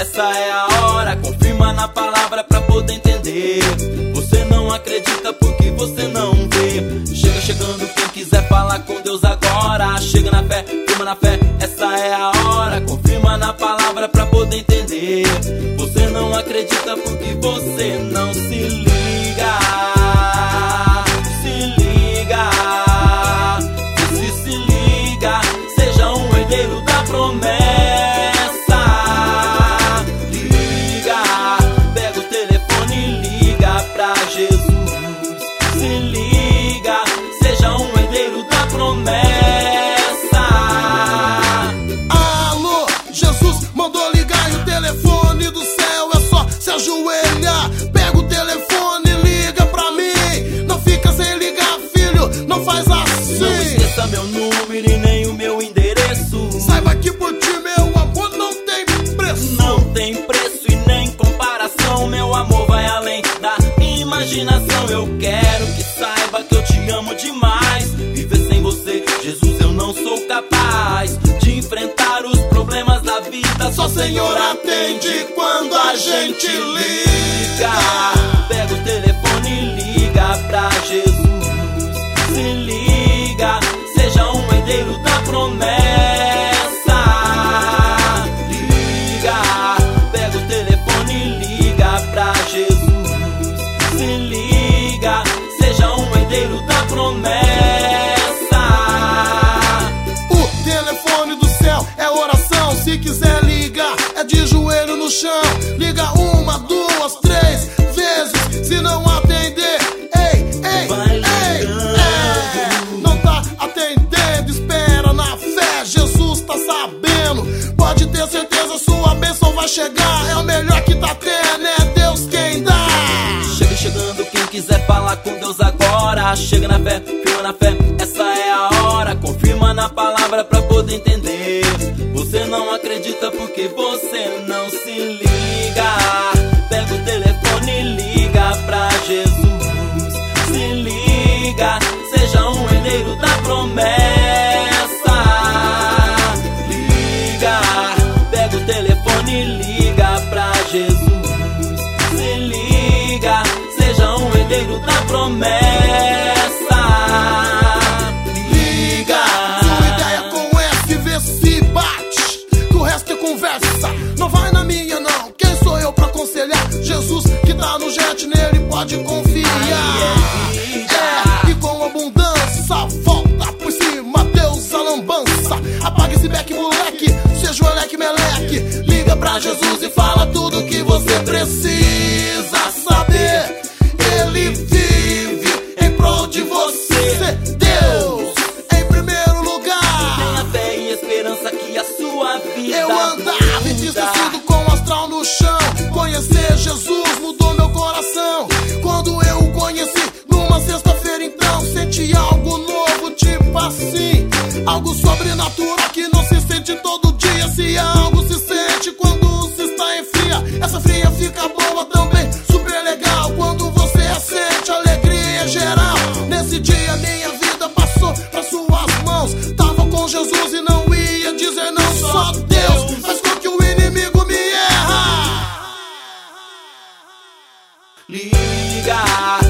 essa é a hora. Confirma na palavra pra poder entender. Você não acredita porque você não vê. Chega chegando quem quiser falar com Deus agora. Chega na fé, firma na fé, essa é a hora. Confirma na palavra pra poder entender. Você não acredita porque você não se liga. Se Se Eu quero que saiba que eu te amo demais. Viver sem você, Jesus, eu não sou capaz de enfrentar os problemas da vida. Só Senhor atende quando a gente liga. Pega o telefone e liga pra Jesus. Se liga, seja um herdeiro da quiser ligar, é de joelho no chão. Liga uma, duas, três vezes. Se não atender, ei, ei, Vai ei, é. Não tá atendendo, espera na fé. Jesus tá sabendo. Pode ter certeza, sua bênção vai chegar. É o melhor que tá tendo, é Deus quem dá. Chega chegando quem quiser falar com Deus agora. Chega na fé, firma na fé, essa é a hora. Confirma na palavra pra poder entender. Não acredita porque você não se liga. Liga.